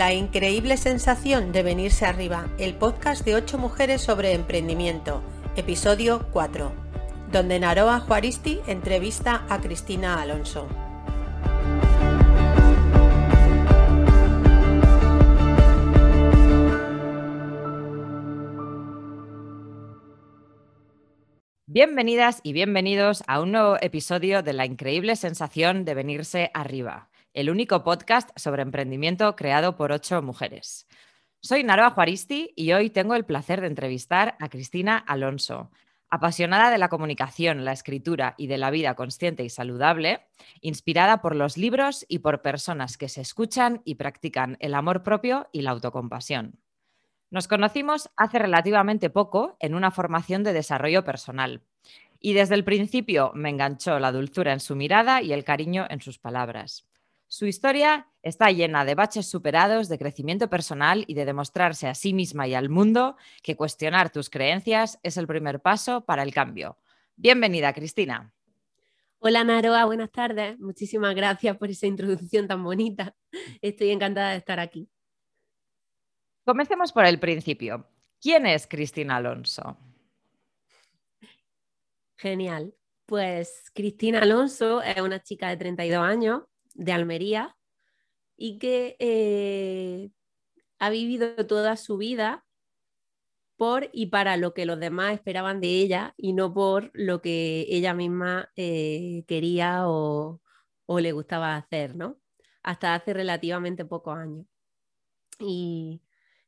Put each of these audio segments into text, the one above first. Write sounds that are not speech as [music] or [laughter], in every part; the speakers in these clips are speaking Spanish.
La increíble sensación de venirse arriba, el podcast de 8 mujeres sobre emprendimiento, episodio 4, donde Naroa Juaristi entrevista a Cristina Alonso. Bienvenidas y bienvenidos a un nuevo episodio de la increíble sensación de venirse arriba el único podcast sobre emprendimiento creado por ocho mujeres. Soy Naroa Juaristi y hoy tengo el placer de entrevistar a Cristina Alonso, apasionada de la comunicación, la escritura y de la vida consciente y saludable, inspirada por los libros y por personas que se escuchan y practican el amor propio y la autocompasión. Nos conocimos hace relativamente poco en una formación de desarrollo personal y desde el principio me enganchó la dulzura en su mirada y el cariño en sus palabras. Su historia está llena de baches superados, de crecimiento personal y de demostrarse a sí misma y al mundo que cuestionar tus creencias es el primer paso para el cambio. Bienvenida, Cristina. Hola Naroa, buenas tardes. Muchísimas gracias por esa introducción tan bonita. Estoy encantada de estar aquí. Comencemos por el principio. ¿Quién es Cristina Alonso? Genial. Pues Cristina Alonso es una chica de 32 años de Almería y que eh, ha vivido toda su vida por y para lo que los demás esperaban de ella y no por lo que ella misma eh, quería o, le gustaba hacer, ¿no? Hasta hace relativamente pocos años. Y,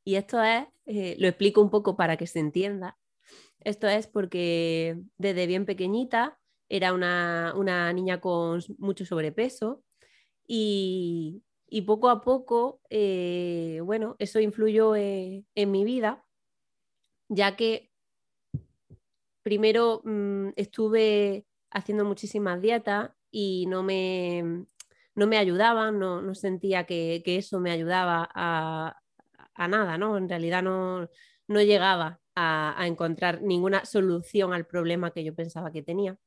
esto es, eh, lo explico un poco para que se entienda, esto es porque desde bien pequeñita era una, una niña con mucho sobrepeso, y, poco a poco, eh, bueno, eso influyó en, mi vida, ya que primero mm, estuve haciendo muchísimas dietas y no me, no me ayudaban, no, sentía que, eso me ayudaba a, nada, ¿no? En realidad no, llegaba a, a, encontrar ninguna solución al problema que yo pensaba que tenía.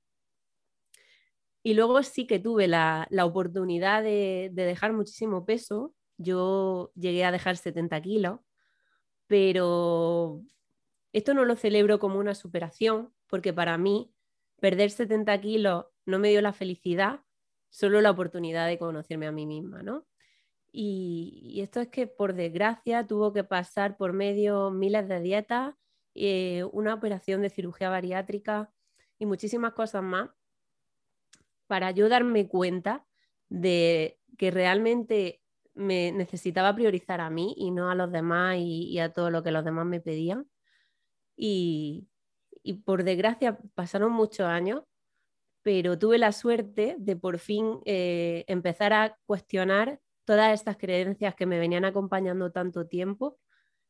Y luego sí que tuve la, oportunidad de, dejar muchísimo peso. Yo llegué a dejar 70 kilos, pero esto no lo celebro como una superación, porque para mí perder 70 kilos no me dio la felicidad, solo la oportunidad de conocerme a mí misma, ¿no? Y, esto es que por desgracia tuvo que pasar por medio miles de dietas, eh, una operación de cirugía bariátrica y muchísimas cosas más para yo darme cuenta de que realmente me necesitaba priorizar a mí y no a los demás y, a todo lo que los demás me pedían. Y, por desgracia pasaron muchos años, pero tuve la suerte de por fin eh, empezar a cuestionar todas estas creencias que me venían acompañando tanto tiempo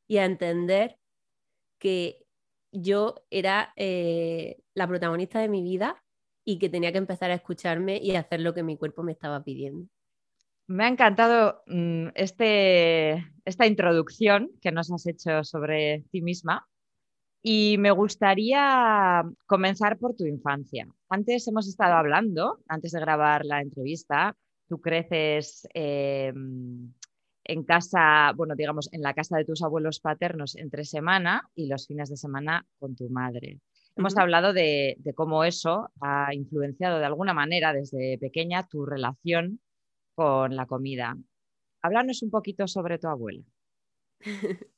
y a entender que yo era eh, la protagonista de mi vida y que tenía que empezar a escucharme y hacer lo que mi cuerpo me estaba pidiendo. Me ha encantado mm, este, esta introducción que nos has hecho sobre ti misma y me gustaría comenzar por tu infancia. Antes hemos estado hablando, antes de grabar la entrevista, tú creces em, en casa, bueno, digamos, en la casa de tus abuelos paternos entre semana y los fines de semana con tu madre. Hemos hablado de, cómo eso ha influenciado de alguna manera desde pequeña tu relación con la comida. Háblanos un poquito sobre tu abuela. [laughs]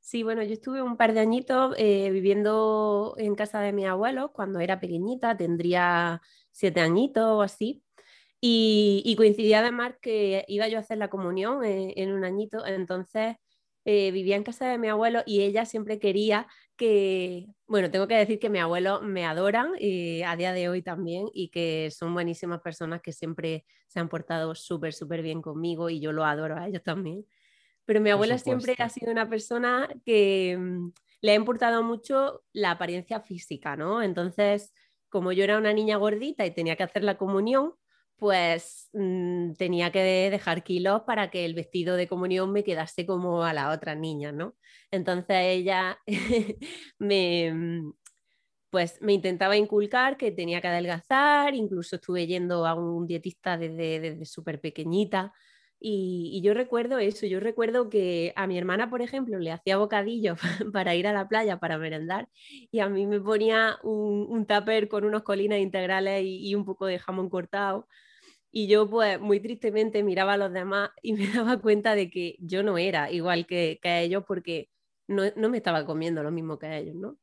Sí, bueno, yo estuve un par de añitos eh, viviendo en casa de mi abuelo cuando era pequeñita, tendría siete añitos o así. Y, coincidía además que iba yo a hacer la comunión eh, en un añito, entonces eh, vivía en casa de mi abuelo y ella siempre quería que, bueno, tengo que decir que mi abuelo me adoran y a día de hoy también y que son buenísimas personas que siempre se han portado súper, súper bien conmigo y yo lo adoro a ellos también. Pero mi abuela siempre ha sido una persona que mm, le ha importado mucho la apariencia física, ¿no? Entonces, como yo era una niña gordita y tenía que hacer la comunión, pues mm, tenía que dejar kilos para que el vestido de comunión me quedase como a la otra niña, ¿no? Entonces ella [laughs] me, mm, pues me intentaba inculcar que tenía que adelgazar, incluso estuve yendo a un dietista desde, desde súper pequeñita Y, yo recuerdo eso, yo recuerdo que a mi hermana, por ejemplo, le hacía bocadillos [laughs] para ir a la playa, para merendar, y a mí me ponía un, un tupper con unos colinas integrales y, un poco de jamón cortado. Y yo, pues, muy tristemente miraba a los demás y [laughs] me daba cuenta de que yo no era igual que, que ellos porque no, no, me estaba comiendo lo mismo que ellos, ¿no?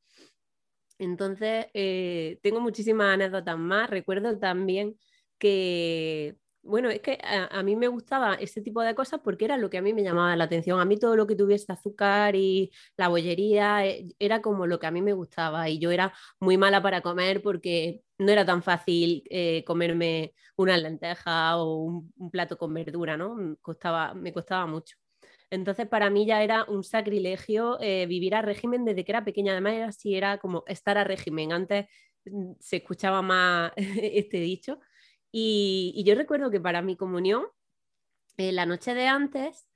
Entonces, eh, tengo muchísimas anécdotas más. Recuerdo también que bueno, es que a, mí me gustaba ese tipo de cosas porque era lo que a mí me llamaba la atención. A mí todo lo que tuviese azúcar y la bollería eh, era como lo que a mí me gustaba y yo era muy mala para comer porque no era tan fácil eh, comerme una lenteja o un, plato con verdura, ¿no? Me costaba, me costaba mucho. Entonces para mí ya era un sacrilegio eh, vivir a régimen desde que era pequeña. Además era así, era como estar a régimen. Antes mm, se escuchaba más [laughs] este dicho y, yo recuerdo que para mi comunión, eh, la noche de antes,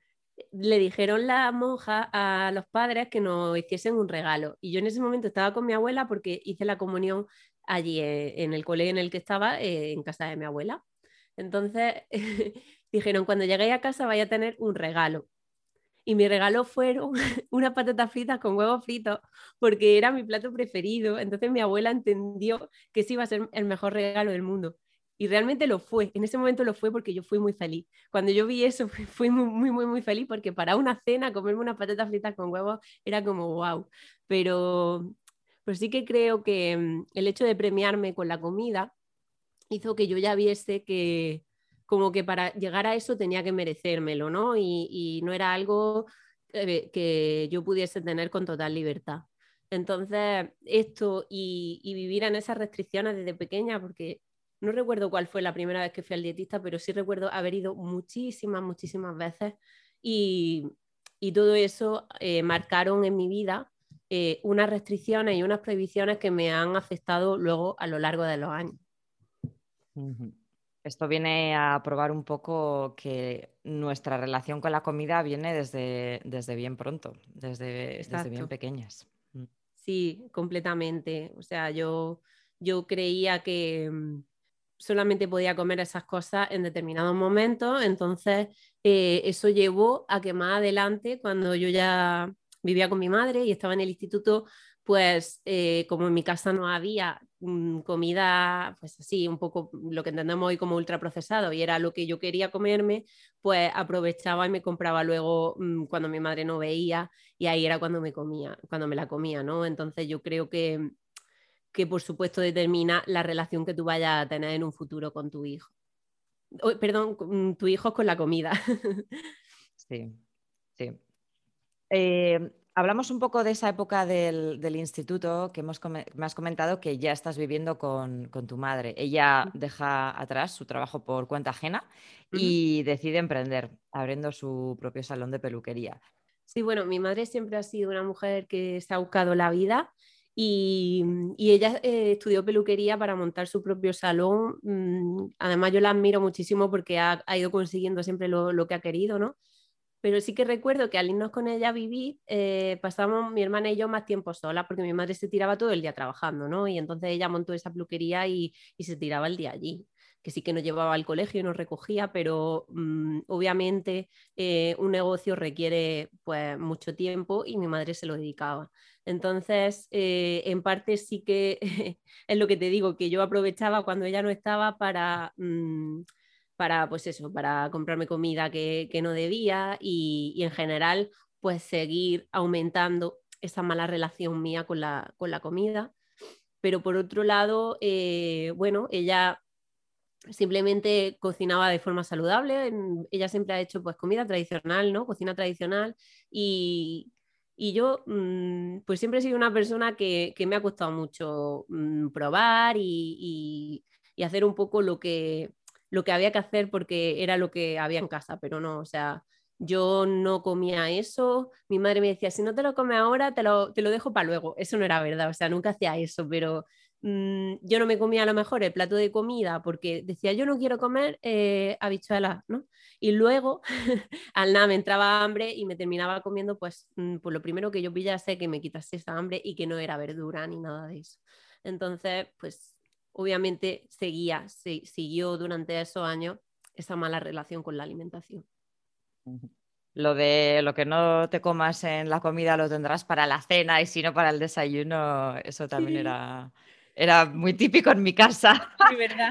le dijeron la monja a los padres que nos hiciesen un regalo. Y yo en ese momento estaba con mi abuela porque hice la comunión allí eh, en el colegio en el que estaba, eh, en casa de mi abuela. Entonces [laughs] dijeron, cuando lleguéis a casa vaya a tener un regalo. Y mi regalo fueron [laughs] unas patatas fritas con huevos fritos, porque era mi plato preferido. Entonces mi abuela entendió que ese iba a ser el mejor regalo del mundo. Y realmente lo fue, en ese momento lo fue porque yo fui muy feliz. Cuando yo vi eso, [laughs] fui muy, muy, muy, feliz porque para una cena comerme unas patatas fritas con huevos era como wow. Pero, pero sí que creo que mm, el hecho de premiarme con la comida hizo que yo ya viese que como que para llegar a eso tenía que merecérmelo, ¿no? Y, no era algo que, que yo pudiese tener con total libertad. Entonces, esto y, vivir en esas restricciones desde pequeña, porque no recuerdo cuál fue la primera vez que fui al dietista, pero sí recuerdo haber ido muchísimas, muchísimas veces y, todo eso eh, marcaron en mi vida eh, unas restricciones y unas prohibiciones que me han afectado luego a lo largo de los años. Esto viene a probar un poco que nuestra relación con la comida viene desde, desde bien pronto, desde, desde bien pequeñas. Mm. Sí, completamente. O sea, yo, yo creía que, mm, solamente podía comer esas cosas en determinados momentos, entonces eh, eso llevó a que más adelante, cuando yo ya vivía con mi madre y estaba en el instituto, pues eh, como en mi casa no había mm, comida, pues así, un poco lo que entendemos hoy como ultraprocesado y era lo que yo quería comerme, pues aprovechaba y me compraba luego mm, cuando mi madre no veía y ahí era cuando me comía, cuando me la comía, ¿no? Entonces yo creo que que por supuesto determina la relación que tú vayas a tener en un futuro con tu hijo. perdón, mm, tu hijo con la comida. [laughs] sí, sí. Eh, hablamos un poco de esa época del, instituto que hemos, me has comentado que ya estás viviendo con, tu madre. Ella deja atrás su trabajo por cuenta ajena y decide emprender, abriendo su propio salón de peluquería. Sí, bueno, mi madre siempre ha sido una mujer que se ha buscado la vida y, ella eh, estudió peluquería para montar su propio salón. Mm, además, yo la admiro muchísimo porque ha, ido consiguiendo siempre lo, que ha querido, ¿no? Pero sí que recuerdo que al irnos con ella a vivir, eh, pasamos mi hermana y yo más tiempo sola porque mi madre se tiraba todo el día trabajando, ¿no? Y entonces ella montó esa peluquería y, y se tiraba el día allí que sí que nos llevaba al colegio y nos recogía, pero mm, obviamente eh, un negocio requiere pues mucho tiempo y mi madre se lo dedicaba. Entonces, eh, en parte sí que [laughs] es lo que te digo, que yo aprovechaba cuando ella no estaba para... Mm, para pues eso, para comprarme comida que, no debía y, en general pues seguir aumentando esa mala relación mía con la, con la comida. Pero por otro lado, eh, bueno, ella simplemente cocinaba de forma saludable. Ella siempre ha hecho pues comida tradicional, ¿no? Cocina tradicional y, yo mm, pues siempre he sido una persona que, me ha costado mucho mm, probar y, hacer un poco lo que, lo que había que hacer porque era lo que había en casa, pero no, o sea, yo no comía eso. Mi madre me decía, si no te lo comes ahora, te lo, te lo dejo para luego. Eso no era verdad, o sea, nunca hacía eso, pero Mm, yo no me comía a lo mejor el plato de comida porque decía yo no quiero comer eh, habichuelas, ¿no? Y luego [laughs] al nada me entraba hambre y me terminaba comiendo pues mm, por lo primero que yo pillase que me quitase esa hambre y que no era verdura ni nada de eso. Entonces, pues obviamente seguía, siguió durante esos años esa mala relación con la alimentación. Lo de lo que no te comas en la comida lo tendrás para la cena y si no para el desayuno, eso también [laughs] era, era muy típico en mi casa,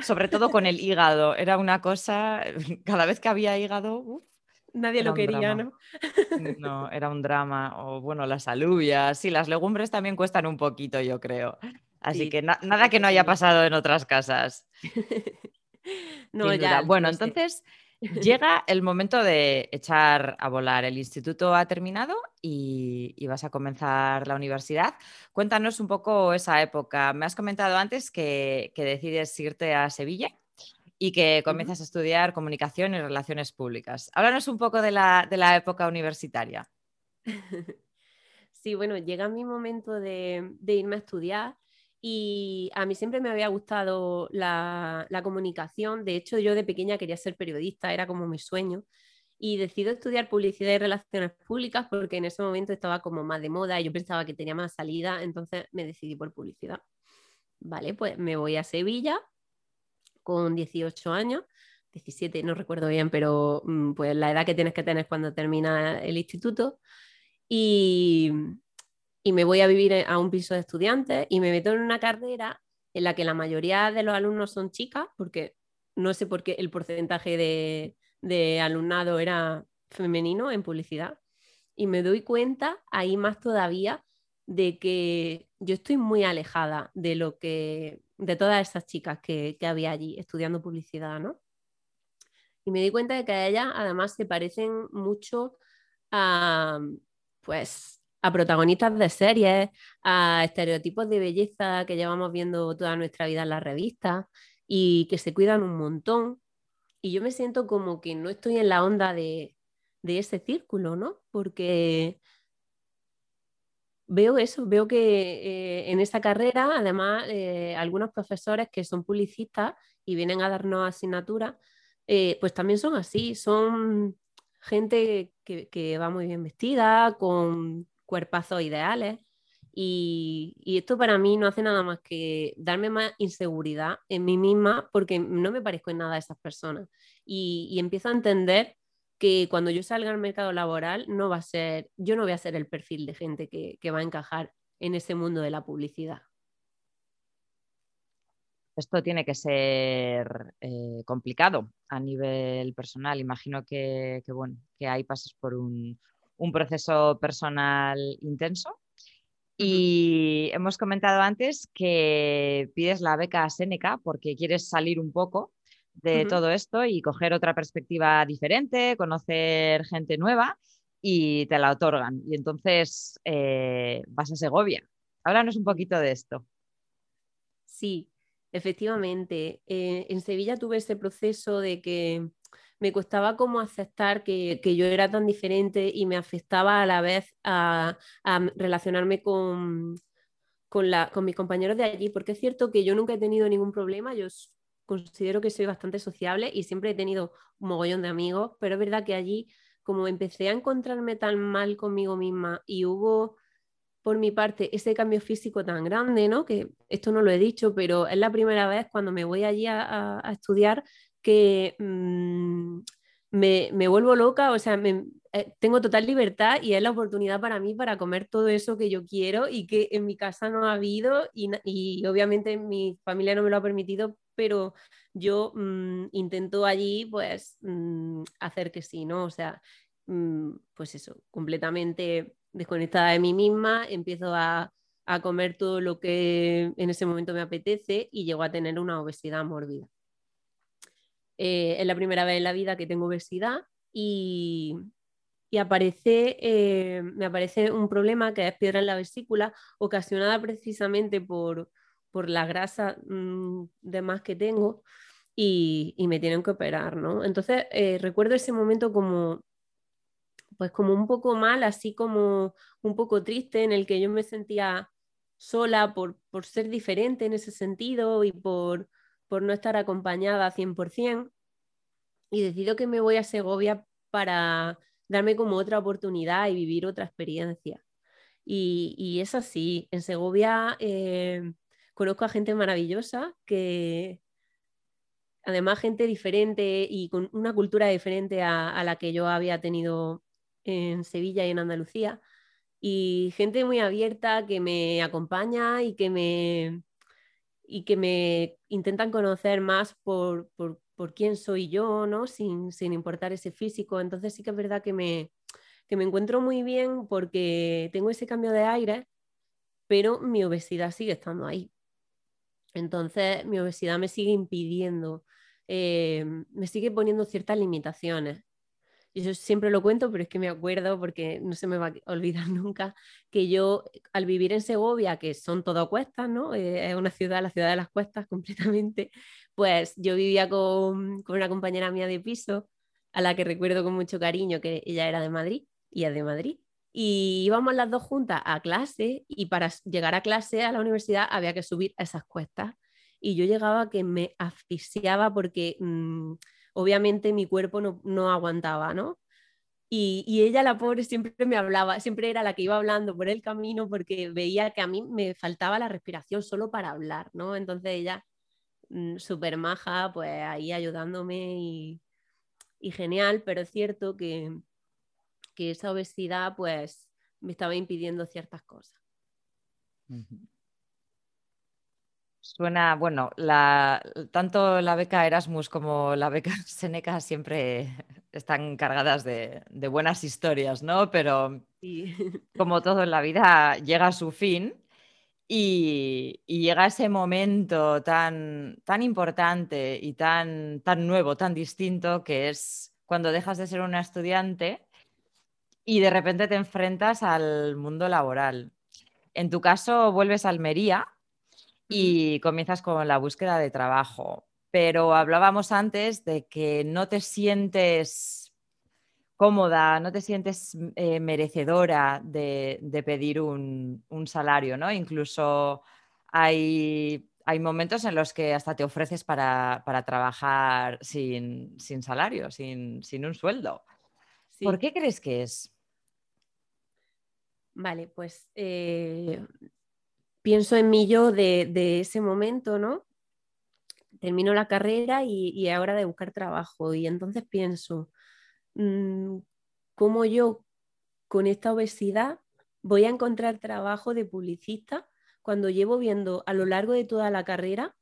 sobre todo con el hígado. Era una cosa, cada vez que había hígado, nadie lo quería, ¿no? No, era un drama. O bueno, las alubias, sí, las legumbres también cuestan un poquito, yo creo. Así que nada que no haya pasado en otras casas. [laughs] no, ya. Bueno, entonces llega el momento de echar a volar. El instituto ha terminado y, vas a comenzar la universidad. Cuéntanos un poco esa época. Me has comentado antes que, decides irte a Sevilla y que comienzas a estudiar comunicación y relaciones públicas. Háblanos un poco de la, de la época universitaria. [laughs] Sí, bueno, llega mi momento de, de irme a estudiar y a mí siempre me había gustado la, comunicación. De hecho, yo de pequeña quería ser periodista, era como mi sueño. Y decido estudiar publicidad y relaciones públicas porque en ese momento estaba como más de moda y yo pensaba que tenía más salida, entonces me decidí por publicidad. Vale, pues me voy a Sevilla con 18 años, 17, no recuerdo bien, pero mm, pues la edad que tienes que tener cuando termina el instituto. Y, y me voy a vivir a un piso de estudiantes y me meto en una carrera en la que la mayoría de los alumnos son chicas, porque no sé por qué el porcentaje de, alumnado era femenino en publicidad. Y me doy cuenta ahí más todavía de que yo estoy muy alejada de lo que de todas esas chicas que, que había allí estudiando publicidad, ¿no? Y me di cuenta de que ellas además se parecen mucho a pues a protagonistas de series, a estereotipos de belleza que llevamos viendo toda nuestra vida en las revistas y que se cuidan un montón. Y yo me siento como que no estoy en la onda de, ese círculo, ¿no? Porque veo eso, veo que eh, en esta carrera, además, eh, algunos profesores que son publicistas y vienen a darnos asignaturas, eh, pues también son así, son gente que, va muy bien vestida, con cuerpazos ideales. Y, esto para mí no hace nada más que darme más inseguridad en mí misma porque no me parezco en nada a esas personas. Y, empiezo a entender que cuando yo salga al mercado laboral no va a ser, yo no voy a ser el perfil de gente que, va a encajar en ese mundo de la publicidad. Esto tiene que ser eh, complicado a nivel personal. Imagino que, bueno, que ahí pasas por un, un proceso personal intenso. Y hemos comentado antes que pides la beca Seneca porque quieres salir un poco de todo esto y coger otra perspectiva diferente, conocer gente nueva y te la otorgan. Y entonces eh, vas a Segovia. Háblanos un poquito de esto. Sí, efectivamente. Eh, en Sevilla tuve ese proceso de que me costaba como aceptar que, yo era tan diferente y me afectaba a la vez a, relacionarme con, con, con, mis compañeros de allí, porque es cierto que yo nunca he tenido ningún problema, yo considero que soy bastante sociable y siempre he tenido un mogollón de amigos, pero es verdad que allí como empecé a encontrarme tan mal conmigo misma y hubo por mi parte ese cambio físico tan grande, ¿no? Que esto no lo he dicho, pero es la primera vez cuando me voy allí a, a estudiar que mm, me, vuelvo loca, o sea, eh, tengo total libertad y es la oportunidad para mí para comer todo eso que yo quiero y que en mi casa no ha habido y, obviamente mi familia no me lo ha permitido, pero yo mm, intento allí pues mm, hacer que sí, ¿no? O sea, pues eso, completamente desconectada de mí misma, empiezo a, a comer todo lo que en ese momento me apetece y llego a tener una obesidad mórbida. Eh, es la primera vez en la vida que tengo obesidad y, aparece, eh, me aparece un problema que es piedra en la vesícula, ocasionada precisamente por, la grasa mm, de más que tengo y, me tienen que operar, ¿no? Entonces eh, recuerdo ese momento como, pues como un poco mal, así como un poco triste, en el que yo me sentía sola por, por ser diferente en ese sentido y por, por no estar acompañada 100%, y decido que me voy a Segovia para darme como otra oportunidad y vivir otra experiencia. Y, es así, en Segovia eh, conozco a gente maravillosa que, además gente diferente y con una cultura diferente a, la que yo había tenido en Sevilla y en Andalucía. Y gente muy abierta que me acompaña y que me, y que me intentan conocer más por, por, por quién soy yo, ¿no? Sin, sin, importar ese físico. Entonces sí que es verdad que me, que me encuentro muy bien porque tengo ese cambio de aire, pero mi obesidad sigue estando ahí. Entonces mi obesidad me sigue impidiendo, eh, me sigue poniendo ciertas limitaciones. Yo siempre lo cuento, pero es que me acuerdo porque no se me va a [laughs] olvidar nunca que yo al vivir en Segovia, que son todo cuestas, ¿no? Eh, es una ciudad, la ciudad de las cuestas [laughs] completamente, pues yo vivía con, con una compañera mía de piso a la que recuerdo con mucho cariño que ella era de Madrid y es de Madrid. Y íbamos las dos juntas a clase y para llegar a clase a la universidad había que subir esas cuestas. Y yo llegaba que me asfixiaba porque mm, obviamente mi cuerpo no, no aguantaba, ¿no? Y, y, ella, la pobre, siempre me hablaba, siempre era la que iba hablando por el camino porque veía que a mí me faltaba la respiración solo para hablar, ¿no? Entonces ella, mm, súper maja, pues ahí ayudándome y, y, genial, pero es cierto que, que esa obesidad pues me estaba impidiendo ciertas cosas. Suena, bueno, tanto la beca Erasmus como la beca [laughs] Seneca siempre están cargadas de, buenas historias, ¿no? Pero [laughs] como todo en la vida llega a su fin y, llega ese momento tan, tan importante y tan, tan nuevo, tan distinto, que es cuando dejas de ser una estudiante y de repente te enfrentas al mundo laboral. En tu caso, vuelves a Almería y comienzas con la búsqueda de trabajo, pero hablábamos antes de que no te sientes cómoda, no te sientes eh, merecedora de, pedir un, salario, ¿no? Incluso hay, momentos en los que hasta te ofreces para, trabajar sin, salario, sin, un sueldo. ¿Por qué crees que es? Vale, pues eh, pienso en mí yo de, ese momento, ¿no? Termino la carrera y, ahora de buscar trabajo. Y entonces pienso, mm, ¿cómo yo con esta obesidad voy a encontrar trabajo de publicista cuando llevo viendo a lo largo de toda la carrera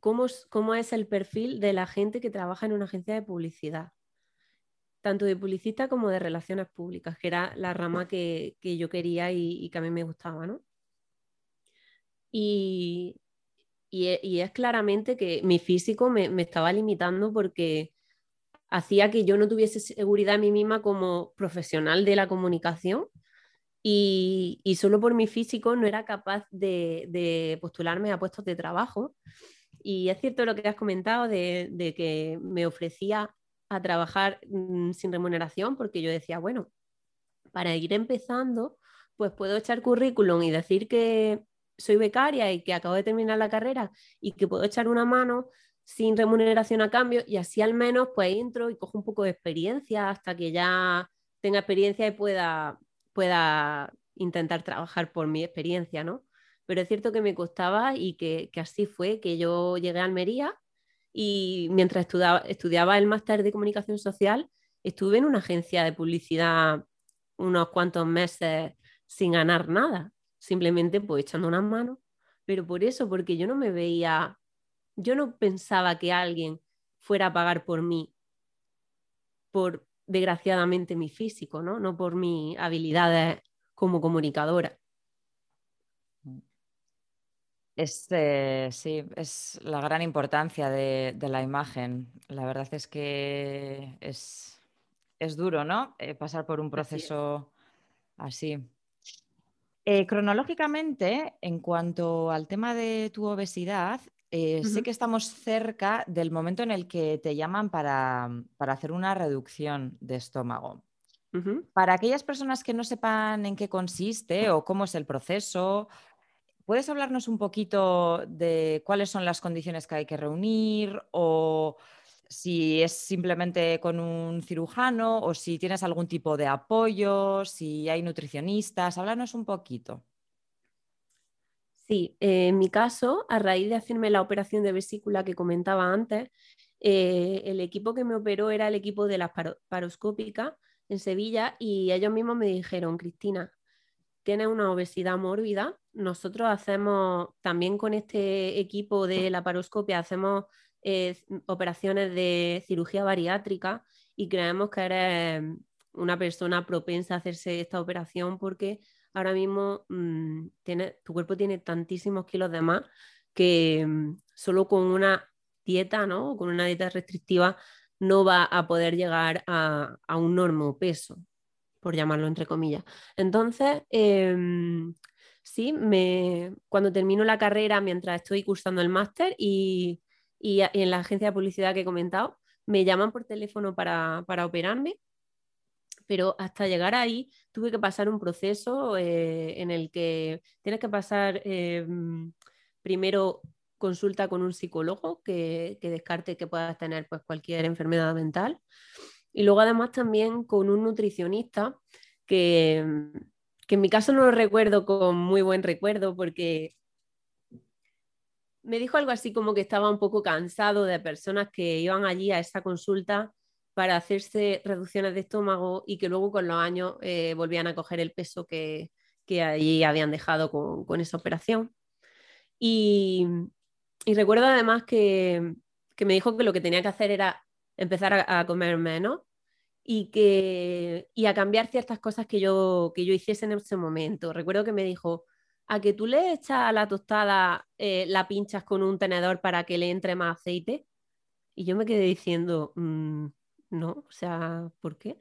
cómo, cómo es el perfil de la gente que trabaja en una agencia de publicidad? tanto de publicista como de relaciones públicas, que era la rama que, yo quería y, que a mí me gustaba, ¿no? Y, es claramente que mi físico me, estaba limitando porque hacía que yo no tuviese seguridad en mí misma como profesional de la comunicación y, solo por mi físico no era capaz de, postularme a puestos de trabajo. Y es cierto lo que has comentado de que me ofrecía a trabajar mm, sin remuneración porque yo decía, bueno, para ir empezando, pues puedo echar currículum y decir que soy becaria y que acabo de terminar la carrera y que puedo echar una mano sin remuneración a cambio y así al menos pues entro y cojo un poco de experiencia hasta que ya tenga experiencia y pueda, pueda intentar trabajar por mi experiencia, ¿no? Pero es cierto que me costaba y que, que así fue, que yo llegué a Almería y mientras estudiaba, el máster de comunicación social, estuve en una agencia de publicidad unos cuantos meses sin ganar nada, simplemente pues echando unas manos, pero por eso, porque yo no me veía, yo no pensaba que alguien fuera a pagar por mí, por desgraciadamente mi físico, ¿no? No por mis habilidades como comunicadora. Es, eh, sí, es la gran importancia de, la imagen. La verdad es que es, duro, ¿no? Eh, pasar por un proceso así. Eh, cronológicamente, en cuanto al tema de tu obesidad, sé que estamos cerca del momento en el que te llaman para, hacer una reducción de estómago. Para aquellas personas que no sepan en qué consiste o cómo es el proceso ¿Puedes hablarnos un poquito de cuáles son las condiciones que hay que reunir o si es simplemente con un cirujano o si tienes algún tipo de apoyo, si hay nutricionistas? Háblanos un poquito. Sí, en mi caso, a raíz de hacerme la operación de vesícula que comentaba antes, eh, el equipo que me operó era el equipo de la paroscópica en Sevilla y ellos mismos me dijeron, Cristina, tienes una obesidad mórbida. Nosotros hacemos también con este equipo de la paroscopia, hacemos operaciones de cirugía bariátrica y creemos que eres una persona propensa a hacerse esta operación porque ahora mismo mm, tiene, tu cuerpo tiene tantísimos kilos de más que mm, solo con una dieta, ¿no? Con una dieta restrictiva no va a poder llegar a, un normo peso, por llamarlo entre comillas. Entonces, em, sí, me, cuando termino la carrera, mientras estoy cursando el máster y, en la agencia de publicidad que he comentado, me llaman por teléfono para, operarme, pero hasta llegar ahí tuve que pasar un proceso eh, en el que tienes que pasar em, primero consulta con un psicólogo que, descarte que puedas tener pues, cualquier enfermedad mental. Y luego además también con un nutricionista que, en mi caso no lo recuerdo con muy buen recuerdo porque me dijo algo así como que estaba un poco cansado de personas que iban allí a esa consulta para hacerse reducciones de estómago y que luego con los años eh, volvían a coger el peso que, allí habían dejado con, con esa operación. Y, y recuerdo además que, me dijo que lo que tenía que hacer era empezar a, comer menos y, que, y a cambiar ciertas cosas que yo, que yo hiciese en ese momento. Recuerdo que me dijo, a que tú le echas a la tostada, eh, la pinchas con un tenedor para que le entre más aceite. Y yo me quedé diciendo, mm, no, o sea, ¿por qué?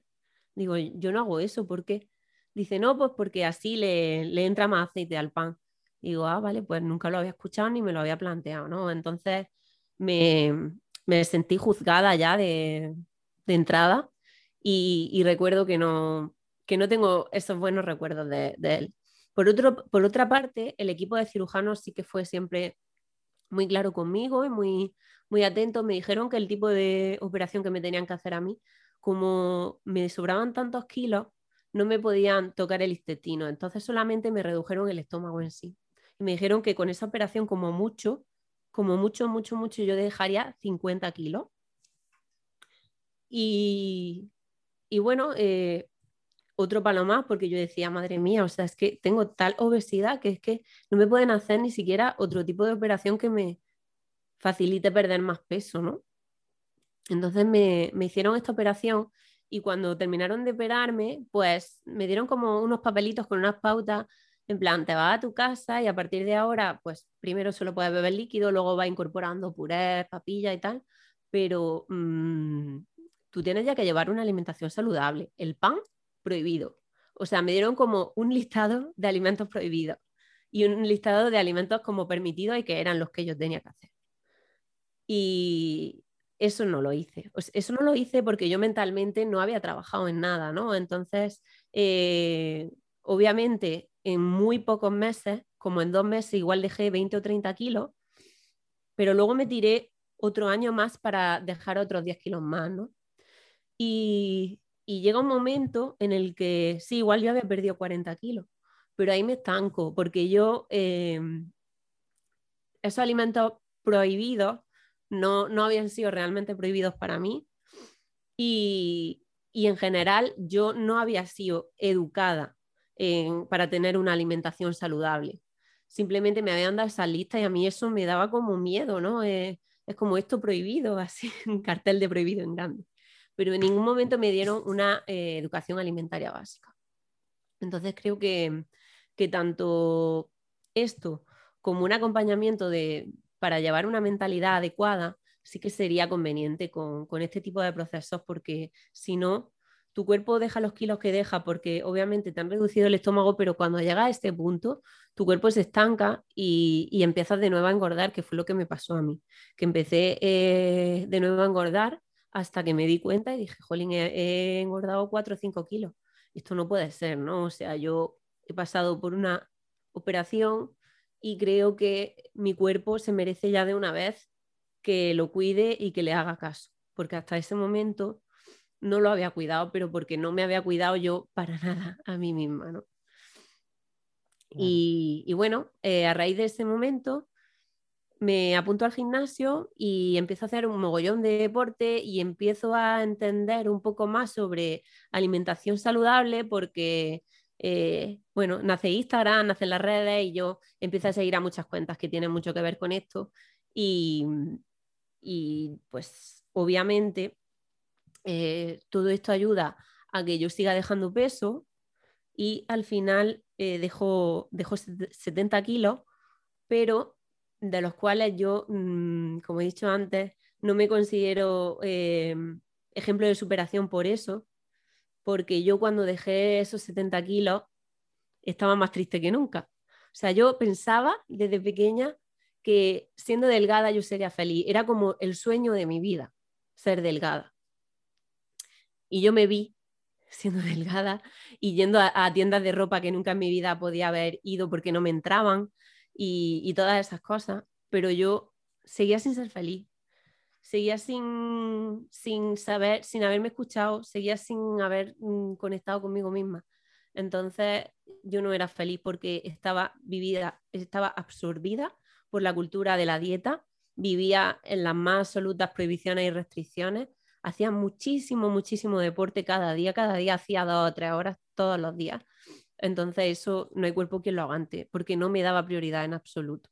Digo, yo no hago eso, ¿por qué? Dice, no, pues porque así le, le entra más aceite al pan. Digo, ah, vale, pues nunca lo había escuchado ni me lo había planteado, ¿no? Entonces me, sentí juzgada ya de, entrada y, recuerdo que no, que no tengo esos buenos recuerdos de, él. Por, otro, por otra parte, el equipo de cirujanos sí que fue siempre muy claro conmigo y muy, muy atento. Me dijeron que el tipo de operación que me tenían que hacer a mí, como me sobraban tantos kilos, no me podían tocar el intestino, entonces solamente me redujeron el estómago en sí y me dijeron que con esa operación como mucho, como mucho, mucho, mucho, yo dejaría 50 kilos. Y, bueno, eh, otro palo más, porque yo decía, madre mía, o sea, es que tengo tal obesidad que es que no me pueden hacer ni siquiera otro tipo de operación que me facilite perder más peso, ¿no? Entonces me, me hicieron esta operación y cuando terminaron de operarme, pues me dieron como unos papelitos con unas pautas en plan, te vas a tu casa y a partir de ahora, pues primero solo puedes beber líquido, luego va incorporando puré, papilla y tal, pero mm, tú tienes ya que llevar una alimentación saludable. El pan, prohibido. O sea, me dieron como un listado de alimentos prohibidos y un listado de alimentos como permitidos y que eran los que yo tenía que hacer. Y eso no lo hice. eso no lo hice porque yo mentalmente no había trabajado en nada, ¿no? Entonces, eh, obviamente en muy pocos meses, como en dos meses, igual dejé 20 o 30 kilos, pero luego me tiré otro año más para dejar otros 10 kilos más, ¿no? Y, llega un momento en el que, sí, igual yo había perdido 40 kilos, pero ahí me estanco, porque yo, em, esos alimentos prohibidos no, no habían sido realmente prohibidos para mí y, y en general yo no había sido educada para tener una alimentación saludable. Simplemente me habían dado esa lista y a mí eso me daba como miedo, ¿no? Eh, es como esto prohibido, [laughs] así, cartel de prohibido en grande. Pero en ningún momento me dieron una eh, educación alimentaria básica. Entonces creo que, que tanto esto como un acompañamiento de, para llevar una mentalidad adecuada sí que sería conveniente con, con este tipo de procesos porque si no, tu cuerpo deja los kilos que deja porque obviamente te han reducido el estómago, pero cuando llega a este punto, tu cuerpo se estanca y, empiezas de nuevo a engordar, que fue lo que me pasó a mí, que empecé eh, de nuevo a engordar hasta que me di cuenta y dije, jolín, he, engordado 4 o 5 kilos. Esto no puede ser, ¿no? O sea, yo he pasado por una operación y creo que mi cuerpo se merece ya de una vez que lo cuide y que le haga caso, porque hasta ese momento no lo había cuidado, pero porque no me había cuidado yo para [laughs] nada a mí misma, Y, bueno, eh, a raíz de ese momento, me apunto al gimnasio y empiezo a hacer un mogollón de deporte y empiezo a entender un poco más sobre alimentación saludable porque, eh, bueno, nace Instagram, nacen las redes y yo empiezo a seguir a muchas cuentas que tienen mucho que ver con esto. Y, pues obviamente eh, todo esto ayuda a que yo siga dejando peso y al final eh, dejo, dejo 70 kilos, pero de los cuales yo, mm, como he dicho antes, no me considero eh, ejemplo de superación por eso, porque yo cuando dejé esos 70 kilos estaba más triste que nunca. O sea, yo pensaba desde pequeña que siendo delgada yo sería feliz. Era como el sueño de mi vida, ser delgada. Y yo me vi siendo [laughs] delgada y yendo a, tiendas de ropa que nunca en mi vida podía haber ido porque no me entraban, y, todas esas cosas, pero yo seguía sin ser feliz, seguía sin, sin saber, sin haberme escuchado, seguía sin haber mm, conectado conmigo misma. Entonces yo no era feliz porque estaba vivida, estaba absorbida por la cultura de la dieta, vivía en las más absolutas prohibiciones y restricciones, hacía muchísimo, muchísimo deporte cada día, cada día hacía dos o tres horas todos los días entonces eso no hay cuerpo que lo aguante, porque no me daba prioridad en absoluto.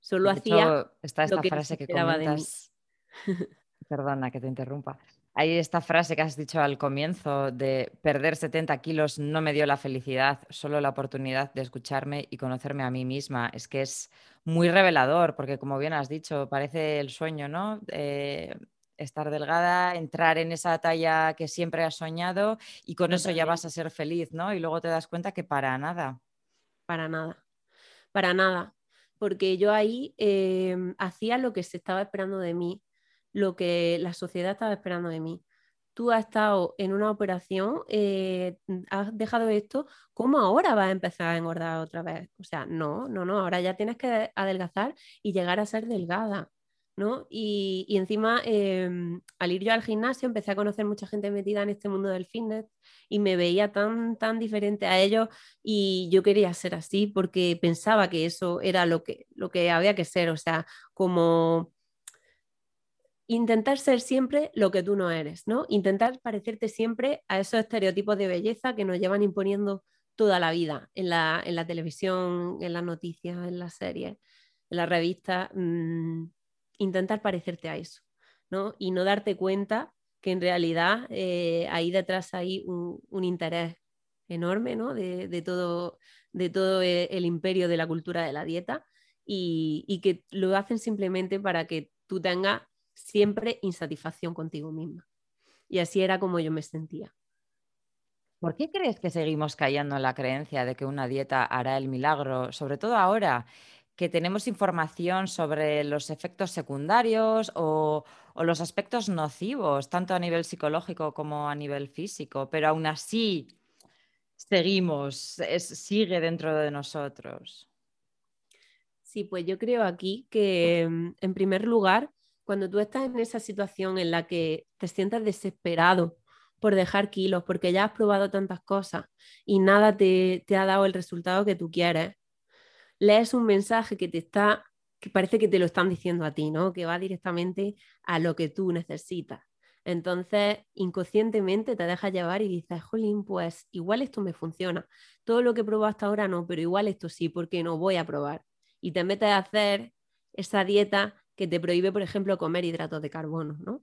Solo hacía... está esta frase que comentas... Perdona que te interrumpa. Hay esta frase que has dicho al comienzo de perder 70 kilos no me dio la felicidad, solo la oportunidad de escucharme y conocerme a mí misma. Es que es muy revelador, porque como bien has dicho, parece el sueño, ¿no? Eh, estar delgada, entrar en esa talla que siempre has soñado y con eso ya vas a ser feliz, ¿no? Y luego te das cuenta que para nada. Para nada, para nada. Porque yo ahí em, hacía lo que se estaba esperando de mí, lo que la sociedad estaba esperando de mí. Tú has estado en una operación, eh, has dejado esto, ¿cómo ahora vas a empezar a engordar otra vez? O sea, no, no, no, ahora ya tienes que adelgazar y llegar a ser delgada. Y, encima, em, al ir yo al gimnasio, empecé a conocer mucha gente metida en este mundo del fitness y me veía tan, tan diferente a ellos y yo quería ser así porque pensaba que eso era lo que, lo que había que ser, o sea, como intentar ser siempre lo que tú no eres, ¿no? Intentar parecerte siempre a esos estereotipos de belleza que nos llevan imponiendo toda la vida en la, televisión, en las noticias, en las series, en las revistas. Mm, intentar parecerte a eso, ¿no? Y no darte cuenta que en realidad eh, ahí detrás hay un, interés enorme, ¿no? De, todo, de todo e, el imperio de la cultura de la dieta y, que lo hacen simplemente para que tú tengas siempre insatisfacción contigo misma. Y así era como yo me sentía. ¿Por qué crees que seguimos cayendo en la creencia de que una dieta hará el milagro? Sobre todo ahora que tenemos información sobre los efectos secundarios o, los aspectos nocivos, tanto a nivel psicológico como a nivel físico, pero aún así seguimos, sigue dentro de nosotros. Sí, pues yo creo aquí que en primer lugar, cuando tú estás en esa situación en la que te sientes desesperado por dejar kilos, porque ya has probado tantas cosas y nada te, te ha dado el resultado que tú quieres, lees un mensaje que te está, que parece que te lo están diciendo a ti, ¿no? Que va directamente a lo que tú necesitas. Entonces, inconscientemente te dejas llevar y dices, jolín, pues igual esto me funciona. Todo lo que he probado hasta ahora no, pero igual esto sí, porque no voy a probar. Y te metes a hacer esa dieta que te prohíbe, por ejemplo, comer hidratos de carbono, ¿no?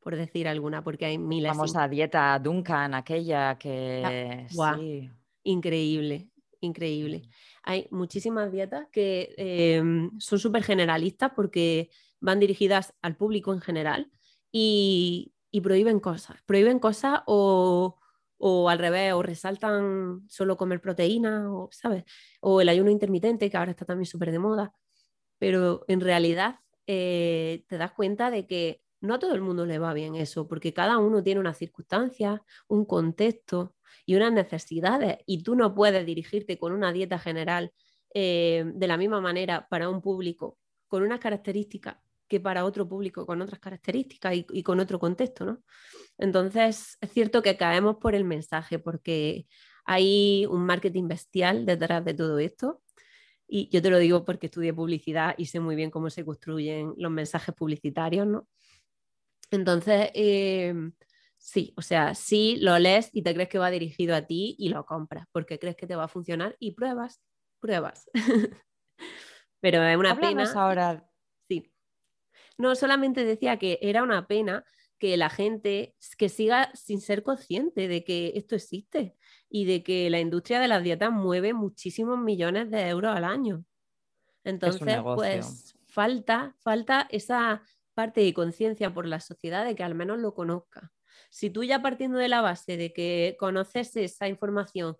Por decir alguna, porque hay miles. Vamos a dieta Duncan, aquella que... sí. Increíble, increíble. Hay muchísimas dietas que em, son súper generalistas porque van dirigidas al público en general y, prohíben cosas. Prohíben cosas o, al revés, o resaltan solo comer proteína, o, ¿sabes? O el ayuno intermitente, que ahora está también súper de moda. Pero en realidad eh, te das cuenta de que no a todo el mundo le va bien eso, porque cada uno tiene unas circunstancias, un contexto y unas necesidades y tú no puedes dirigirte con una dieta general eh, de la misma manera para un público con unas características que para otro público con otras características y, con otro contexto, ¿no? Entonces, es cierto que caemos por el mensaje porque hay un marketing bestial detrás de todo esto Y yo te lo digo porque estudié publicidad y sé muy bien cómo se construyen los mensajes publicitarios, ¿no? Entonces, eh, sí, o sea, sí lo lees y te crees que va dirigido a ti y lo compras porque crees que te va a funcionar y pruebas, pruebas. [laughs] Pero es una pena. ahora. Sí. No, solamente decía que era una pena que la gente que siga sin ser consciente de que esto existe y de que la industria de las dietas mueve muchísimos millones de euros al año. Entonces, pues falta, falta esa parte de conciencia por la sociedad de que al menos lo conozca. Si tú ya partiendo de la base de que conoces esa información,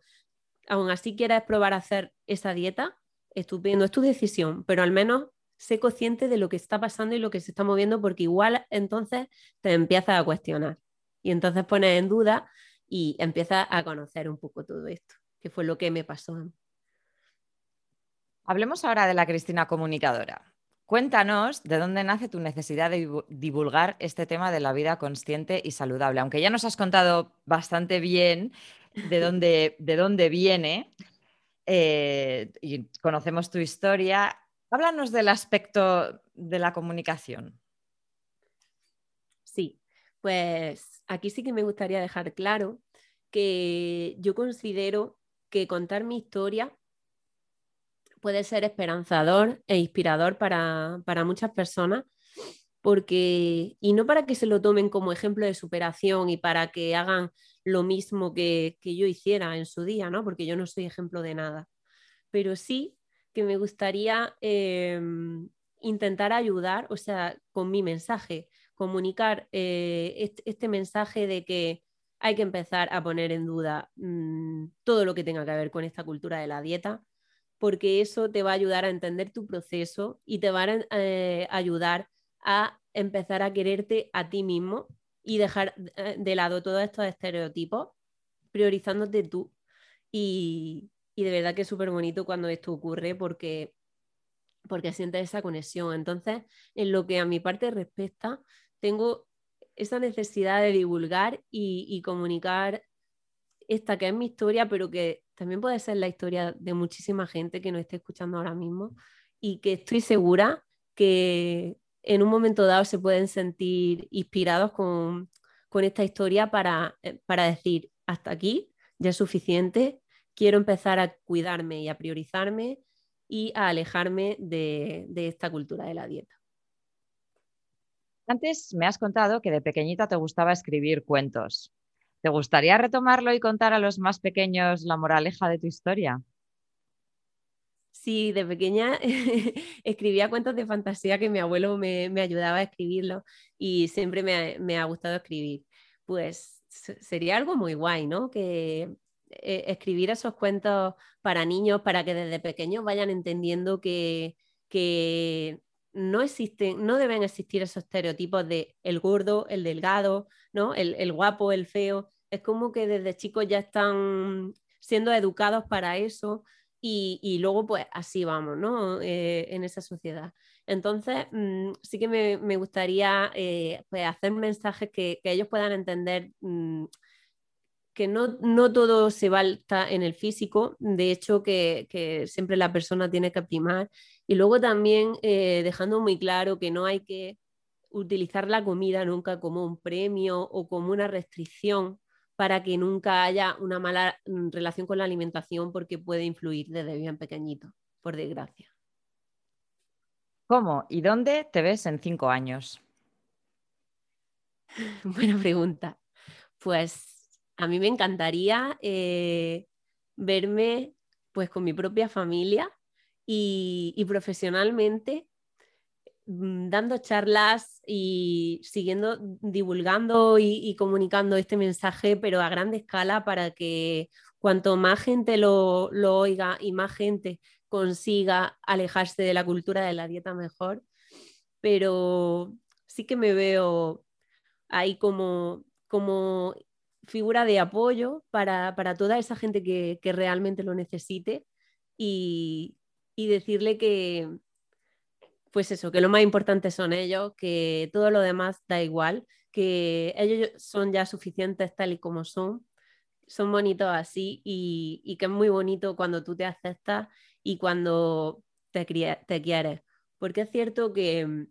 aún así quieres probar a hacer esa dieta, estupendo, es tu decisión, pero al menos sé consciente de lo que está pasando y lo que se está moviendo, porque igual entonces te empiezas a cuestionar y entonces pones en duda y empiezas a conocer un poco todo esto, que fue lo que me pasó. Hablemos ahora de la Cristina comunicadora. Cuéntanos de dónde nace tu necesidad de divulgar este tema de la vida consciente y saludable. Aunque ya nos has contado bastante bien de [laughs] dónde, de dónde viene eh, y conocemos tu historia, háblanos del aspecto de la comunicación. Sí, pues aquí sí que me gustaría dejar claro que yo considero que contar mi historia puede ser esperanzador e inspirador para, muchas personas, porque, y no para que se lo tomen como ejemplo de superación y para que hagan lo mismo que, yo hiciera en su día, ¿no? porque yo no soy ejemplo de nada, pero sí que me gustaría em, intentar ayudar, o sea, con mi mensaje, comunicar eh, este, mensaje de que hay que empezar a poner en duda mm, todo lo que tenga que ver con esta cultura de la dieta, porque eso te va a ayudar a entender tu proceso y te va a eh, ayudar a empezar a quererte a ti mismo y dejar eh, de lado todos estos estereotipos, priorizándote tú. Y, de verdad que es súper bonito cuando esto ocurre porque, porque sientes esa conexión. Entonces, en lo que a mi parte respecta, tengo esa necesidad de divulgar y comunicar esta que es mi historia, pero que también puede ser la historia de muchísima gente que nos esté escuchando ahora mismo y que estoy segura que en un momento dado se pueden sentir inspirados con, esta historia para, eh, para decir, hasta aquí, ya es suficiente, quiero empezar a cuidarme y a priorizarme y a alejarme de, de esta cultura de la dieta. Antes me has contado que de pequeñita te gustaba escribir cuentos. ¿Te gustaría retomarlo y contar a los más pequeños la moraleja de tu historia? Sí, de pequeña [laughs] escribía cuentos de fantasía que mi abuelo me, ayudaba a escribirlo y siempre me ha, gustado escribir. Pues sería algo muy guay, ¿no? Que eh, escribir esos cuentos para niños, para que desde pequeños vayan entendiendo que, no existen, no deben existir esos estereotipos de el gordo, el delgado, ¿no? el guapo, el feo, es como que desde chicos ya están siendo educados para eso y, luego pues así vamos, ¿no? Eh, en esa sociedad. Entonces, mm, sí que me, gustaría eh, pues, hacer mensajes que, ellos puedan entender mm, que no, todo se balta en el físico, de hecho que, siempre la persona tiene que primar. Y luego también eh, dejando muy claro que no hay que utilizar la comida nunca como un premio o como una restricción para que nunca haya una mala mm, relación con la alimentación porque puede influir desde bien pequeñito, por desgracia. ¿Cómo y dónde te ves en cinco años? [laughs] Buena pregunta. Pues a mí me encantaría eh, verme pues con mi propia familia y profesionalmente Mm, dando charlas y siguiendo, divulgando y, comunicando este mensaje, pero a gran escala para que cuanto más gente lo, oiga y más gente consiga alejarse de la cultura de la dieta mejor. Pero sí que me veo ahí como, como figura de apoyo para, toda esa gente que, realmente lo necesite y decirle que, pues eso, que lo más importante son ellos, que todo lo demás da igual, que ellos son ya suficientes tal y como son, son bonitos así y, que es muy bonito cuando tú te aceptas y cuando te, te quieres. Porque es cierto que mm,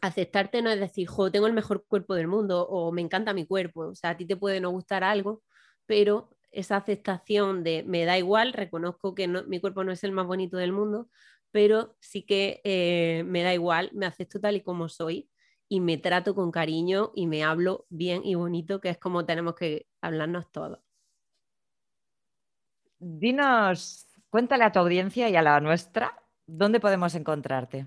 aceptarte no es decir, jo, tengo el mejor cuerpo del mundo o me encanta mi cuerpo. O sea, a ti te puede no gustar algo, pero esa aceptación de me da igual, reconozco que mi cuerpo no es el más bonito del mundo, pero sí que eh, me da igual, me acepto tal y como soy y me trato con cariño y me hablo bien y bonito, que es como tenemos que hablarnos todos. Dinos, cuéntale a tu audiencia y a la nuestra, ¿dónde podemos encontrarte?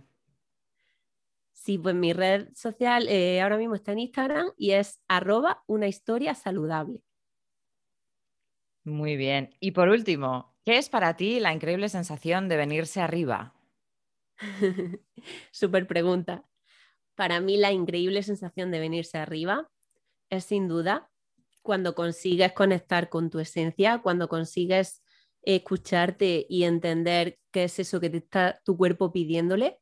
Sí, pues mi red social eh, ahora mismo está en Instagram y es arroba una historia saludable. Muy bien. Y por último, ¿qué es para ti la increíble sensación de venirse arriba? [laughs] Súper pregunta. Para mí la increíble sensación de venirse arriba es sin duda cuando consigues conectar con tu esencia, cuando consigues escucharte y entender qué es eso que te está tu cuerpo pidiéndole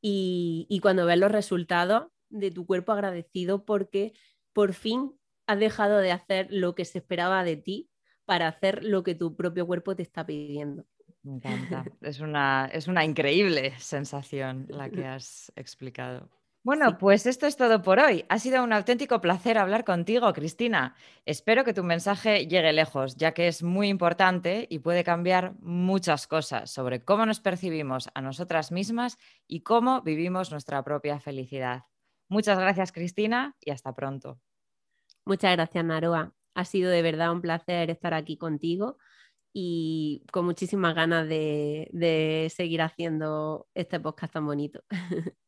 y, y cuando ves los resultados de tu cuerpo agradecido porque por fin has dejado de hacer lo que se esperaba de ti para hacer lo que tu propio cuerpo te está pidiendo. Me encanta. [laughs] Es una, es una increíble sensación la que has explicado. Bueno, pues esto es todo por hoy. Ha sido un auténtico placer hablar contigo, Cristina. Espero que tu mensaje llegue lejos, ya que es muy importante y puede cambiar muchas cosas sobre cómo nos percibimos a nosotras mismas y cómo vivimos nuestra propia felicidad. Muchas gracias, Cristina, y hasta pronto. Muchas gracias, Naroa. Ha sido de verdad un placer estar aquí contigo y con muchísimas ganas de, seguir haciendo este podcast tan bonito. [laughs]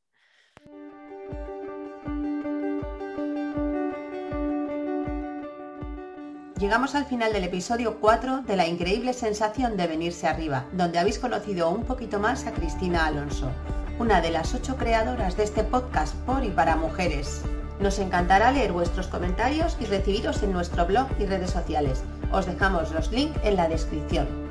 Llegamos al final del episodio 4 de la increíble sensación de venirse arriba, donde habéis conocido un poquito más a Cristina Alonso, una de las ocho creadoras de este podcast por y para mujeres. Nos encantará leer vuestros comentarios y recibiros en nuestro blog y redes sociales. Os dejamos los links en la descripción.